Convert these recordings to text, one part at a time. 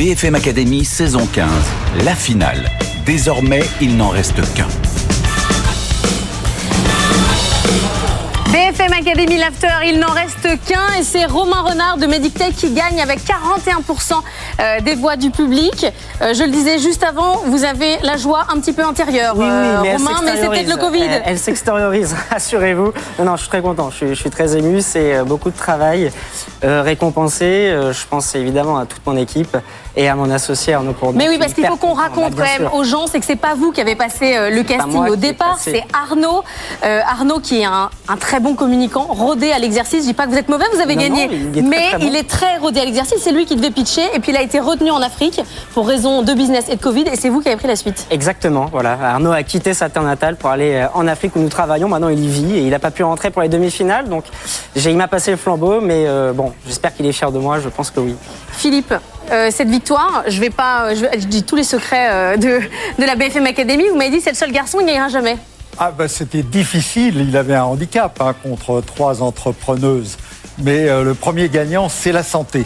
BFM Academy saison 15, la finale. Désormais, il n'en reste qu'un. BFM Academy L'After, il n'en reste qu'un et c'est Romain Renard de Medictech qui gagne avec 41% euh, des voix du public. Euh, je le disais juste avant, vous avez la joie un petit peu intérieure, Oui, oui, euh, mais Romain, mais c'était de le Covid. Elle, elle s'extériorise, rassurez-vous. Non, non, je suis très content, je suis, je suis très ému. C'est beaucoup de travail euh, récompensé. Je pense évidemment à toute mon équipe et à mon associé Arnaud Courdon. Mais oui, parce qu'il faut qu'on raconte bah, quand même aux gens, c'est que c'est pas vous qui avez passé le casting au départ, c'est Arnaud. Euh, Arnaud qui est un, un très bon communicant, rodé à l'exercice. Je dis pas que vous êtes mauvais, vous avez Non, gagné, non, il est très, mais bon. il est très rodé à l'exercice. C'est lui qui devait pitcher et puis il a été retenu en Afrique pour raison de business et de Covid et c'est vous qui avez pris la suite. Exactement, voilà. Arnaud a quitté sa terre natale pour aller euh, en Afrique où nous travaillons. Maintenant, il y vit et il n'a pas pu rentrer pour les demi-finales. Donc, il m'a passé le flambeau, mais euh, bon, j'espère qu'il est fier de moi. Je pense que oui. Philippe, euh, cette victoire, je vais pas, je, je dis tous les secrets euh, de, de la BFM Academy. Vous m'avez dit c'est le seul garçon, il n'y ira jamais. Ah bah, c'était difficile, il avait un handicap hein, contre trois entrepreneuses. Mais euh, le premier gagnant, c'est la santé.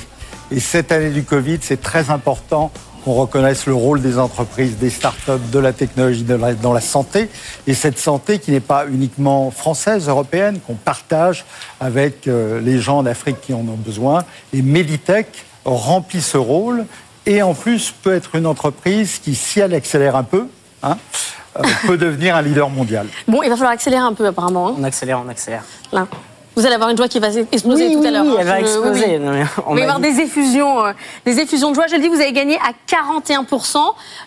Et cette année du Covid, c'est très important qu'on reconnaisse le rôle des entreprises, des startups, de la technologie de dans la santé. Et cette santé qui n'est pas uniquement française, européenne, qu'on partage avec euh, les gens d'Afrique qui en ont besoin. Et Meditech remplit ce rôle et en plus peut être une entreprise qui, si elle accélère un peu, hein, peut devenir un leader mondial. Bon, il va falloir accélérer un peu apparemment. hein. On accélère, on accélère. Là. Vous allez avoir une joie qui va exploser Oui, tout oui, à l'heure. oui, hein. elle va exploser. Non, mais on Il va avoir dit- des effusions, euh, des effusions de joie. Je le dis, vous avez gagné à 41%.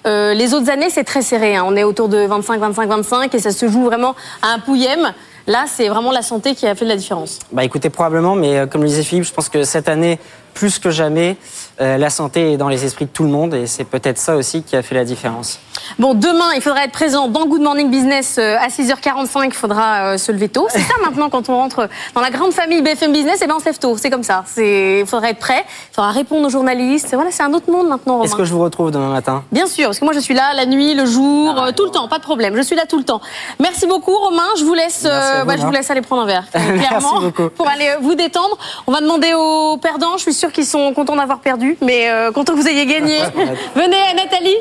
Euh, les autres années, c'est très serré. hein. On est autour de 25, 25, 25 et ça se joue vraiment à un pouillème. Là, c'est vraiment la santé qui a fait de la différence. Bah écoutez, probablement, mais euh, comme le disait Philippe, je pense que cette année, plus que jamais, euh, la santé est dans les esprits de tout le monde et c'est peut-être ça aussi qui a fait la différence. Bon, demain, il faudra être présent dans Good Morning Business euh, à 6h45. Il faudra euh, se lever tôt. C'est ça maintenant, quand on rentre dans la grande famille BFM Business, eh ben, on se lève tôt. C'est comme ça. Il faudra être prêt. Il faudra répondre aux journalistes. Voilà, c'est un autre monde maintenant. Est-ce que je vous retrouve demain matin? Bien sûr, parce que moi je suis là la nuit, le jour, Ah, tout le temps, pas de problème. Je suis là tout le temps. Merci beaucoup Romain, je vous laisse, Merci vous, bah, je vous laisse aller prendre un verre, Merci clairement, beaucoup. pour aller vous détendre. On va demander aux perdants. Je suis sûre qu'ils sont contents d'avoir perdu, mais euh, contents que vous ayez gagné. venez, euh, Nathalie,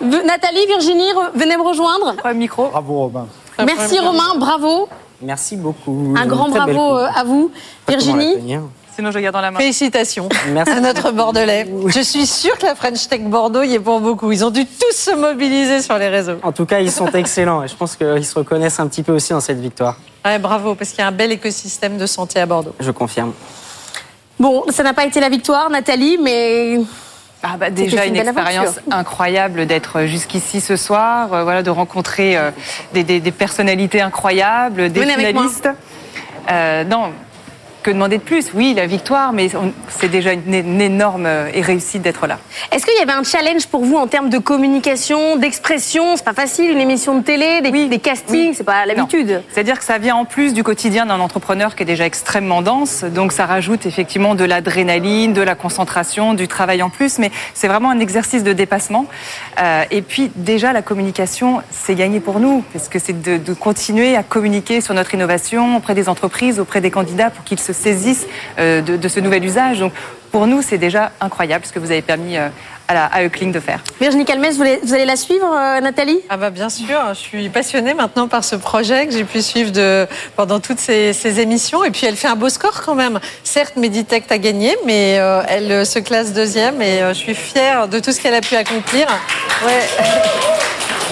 V- Nathalie, Virginie, re- venez me rejoindre. micro. Bravo Robin. Merci Romain, bravo, Merci beaucoup. un grand bravo euh, à vous, Virginie. Sinon, je garde dans la main. Félicitations Merci. à notre Bordelais. Je suis sûre que la French Tech Bordeaux y est pour beaucoup. Ils ont dû tous se mobiliser sur les réseaux. En tout cas, ils sont excellents et je pense qu'ils se reconnaissent un petit peu aussi dans cette victoire. Ouais, bravo, parce qu'il y a un bel écosystème de santé à Bordeaux. Je confirme. Bon, ça n'a pas été la victoire, Nathalie, mais Ah bah déjà une expérience incroyable d'être jusqu'ici ce soir, euh, voilà, de rencontrer euh, des, des- des personnalités incroyables, des Venez finalistes. Euh, non, que demander de plus Oui, la victoire, mais c'est déjà une, une énorme euh, réussite d'être là. Est-ce qu'il y avait un challenge pour vous en termes de communication, d'expression? C'est pas facile, une émission de télé, des, des castings, Oui. c'est pas l'habitude. C'est-à-dire que ça vient en plus du quotidien d'un entrepreneur qui est déjà extrêmement dense, donc ça rajoute effectivement de l'adrénaline, de la concentration, du travail en plus, mais c'est vraiment un exercice de dépassement. Euh, et puis déjà la communication, c'est gagné pour nous, parce que c'est de, de continuer à communiquer sur notre innovation auprès des entreprises, auprès des candidats, pour qu'ils se saisissent euh, de, de ce nouvel usage. Donc pour nous, c'est déjà incroyable ce que vous avez permis euh, à, la, à Euclink de faire. Virginie Calmès, vous allez, vous allez la suivre, euh, Nathalie? Ah bah bien sûr, je suis passionnée maintenant par ce projet que j'ai pu suivre de, pendant toutes ces, ces émissions. Et puis elle fait un beau score quand même. Certes, Meditech a gagné, mais euh, elle se classe deuxième et euh, je suis fière de tout ce qu'elle a pu accomplir. Ouais.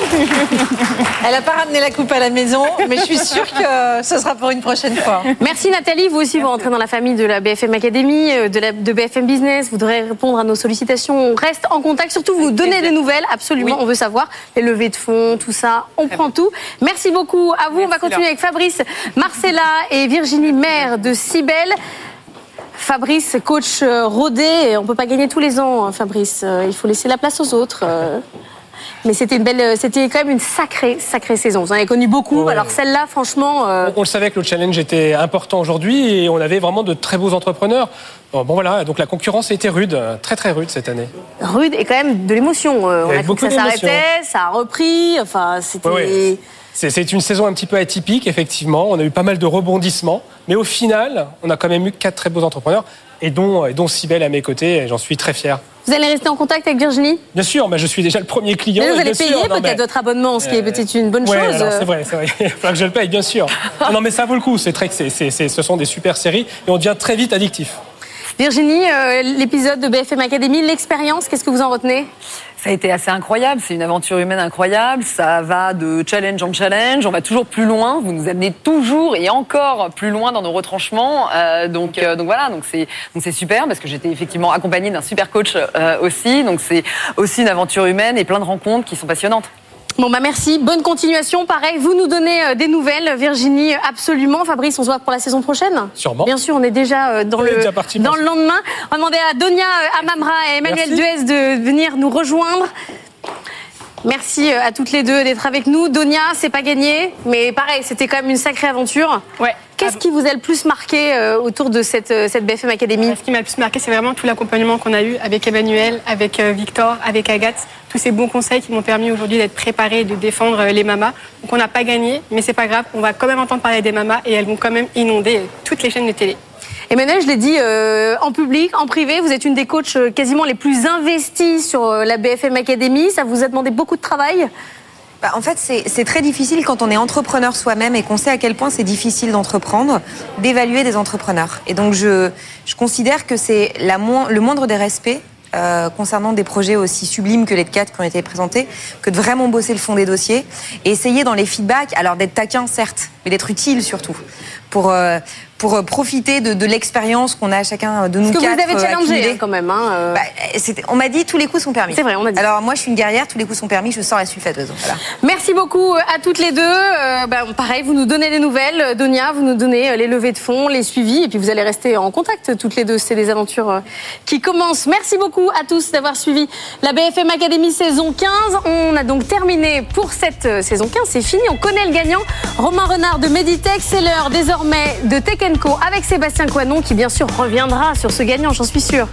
Elle n'a pas ramené la coupe à la maison, mais je suis sûre que ce sera pour une prochaine fois. Merci Nathalie, vous aussi vous rentrez dans la famille de la BFM Academy, euh, de, la, de BFM Business, vous devrez répondre à nos sollicitations, on reste en contact, surtout vous donnez des nouvelles, absolument, Oui. on veut savoir, les levées de fonds, tout ça, on prend tout. Merci beaucoup à vous, on va continuer avec Fabrice, Marcella et Virginie Maire de Cybelle. Fabrice, coach euh, rodé, on peut pas gagner tous les ans, hein, Fabrice. Euh, Il faut laisser la place aux autres. Mais c'était une belle, euh, c'était quand même une sacrée, sacrée saison. Vous en avez connu beaucoup. Ouais. Alors celle-là, franchement, euh, On le savait que le challenge était important aujourd'hui et on avait vraiment de très beaux entrepreneurs. Bon, bon, voilà, donc la concurrence a été rude, très très rude cette année. rude et quand même de l'émotion. Euh, on a cru que ça s'arrêtait, ça a repris. Enfin, c'était. Ouais, ouais. C'est une saison un petit peu atypique, effectivement. On a eu pas mal de rebondissements. Mais au final, on a quand même eu quatre très beaux entrepreneurs, et dont, et dont Cybèle à mes côtés, j'en suis très fier. Vous allez rester en contact avec Virginie? Bien sûr, mais je suis déjà le premier client. Mais Vous allez payer peut-être mais- votre abonnement, ce qui est Euh, peut-être une bonne Ouais, chose. alors, c'est vrai, c'est vrai. Il faudra que je le paye, bien sûr. Non, mais ça vaut le coup. C'est très, ce sont des super séries et on devient très vite addictif. Virginie, euh, l'épisode de BFM Academy, l'expérience, qu'est-ce que vous en retenez? Ça a été assez incroyable, c'est une aventure humaine incroyable, ça va de challenge en challenge, on va toujours plus loin, vous nous amenez toujours et encore plus loin dans nos retranchements, Euh, donc, euh, donc voilà, donc c'est donc c'est super parce que j'étais effectivement accompagnée d'un super coach euh, aussi, donc c'est aussi une aventure humaine et plein de rencontres qui sont passionnantes. Bon bah merci, bonne continuation. Pareil, vous nous donnez euh, des nouvelles, Virginie, absolument. Fabrice, on se voit pour la saison prochaine? Sûrement. Bien sûr, on est déjà euh, dans On le déjà parti, dans moi. le lendemain. On va demander à Donia euh, Amamra et Emmanuel Merci. Duez de venir nous rejoindre. Merci à toutes les deux d'être avec nous. Donia, c'est pas gagné, mais pareil, c'était quand même une sacrée aventure. Ouais. Qu'est-ce qui vous a le plus marqué euh, autour de cette, euh, cette BFM Academy Ce qui m'a le plus marqué, c'est vraiment tout l'accompagnement qu'on a eu avec Emmanuel, avec euh, Victor, avec Agathe. Tous ces bons conseils qui m'ont permis aujourd'hui d'être préparée et de défendre euh, les mamas. Donc on n'a pas gagné, mais c'est pas grave. On va quand même entendre parler des mamas et elles vont quand même inonder euh, toutes les chaînes de télé. Emmanuel, je l'ai dit euh, en public, en privé, vous êtes une des coachs euh, quasiment les plus investies sur euh, la BFM Academy. Ça vous a demandé beaucoup de travail Bah, en fait, c'est très difficile quand on est entrepreneur soi-même et qu'on sait à quel point c'est difficile d'entreprendre, d'évaluer des entrepreneurs. Et donc, je, considère que c'est le moindre des respects euh, concernant des projets aussi sublimes que les quatre qui ont été présentés, que de vraiment bosser le fond des dossiers et essayer dans les feedbacks, alors d'être taquin certes, mais d'être utile surtout, pour, euh, pour euh, profiter de, de l'expérience qu'on a chacun de nous Parce que vous avez euh, challengé hein, quand même. hein, euh. Bah, on m'a dit tous les coups sont permis. C'est vrai, on a dit. Alors moi, je suis une guerrière, tous les coups sont permis, je sors la sulfateuse. Voilà. Merci beaucoup à toutes les deux. Euh, bah, pareil, vous nous donnez des nouvelles. Donia, vous nous donnez les levées de fonds, les suivis, et puis vous allez rester en contact toutes les deux. C'est des aventures qui commencent. Merci beaucoup à tous d'avoir suivi la BFM Academy saison 15. On a donc terminé pour cette saison 15. C'est fini, on connaît le gagnant. Romain Renard de Meditech. C'est l'heure désormais de Tech Avec Sébastien Coinon qui bien sûr reviendra sur ce gagnant, j'en suis sûre.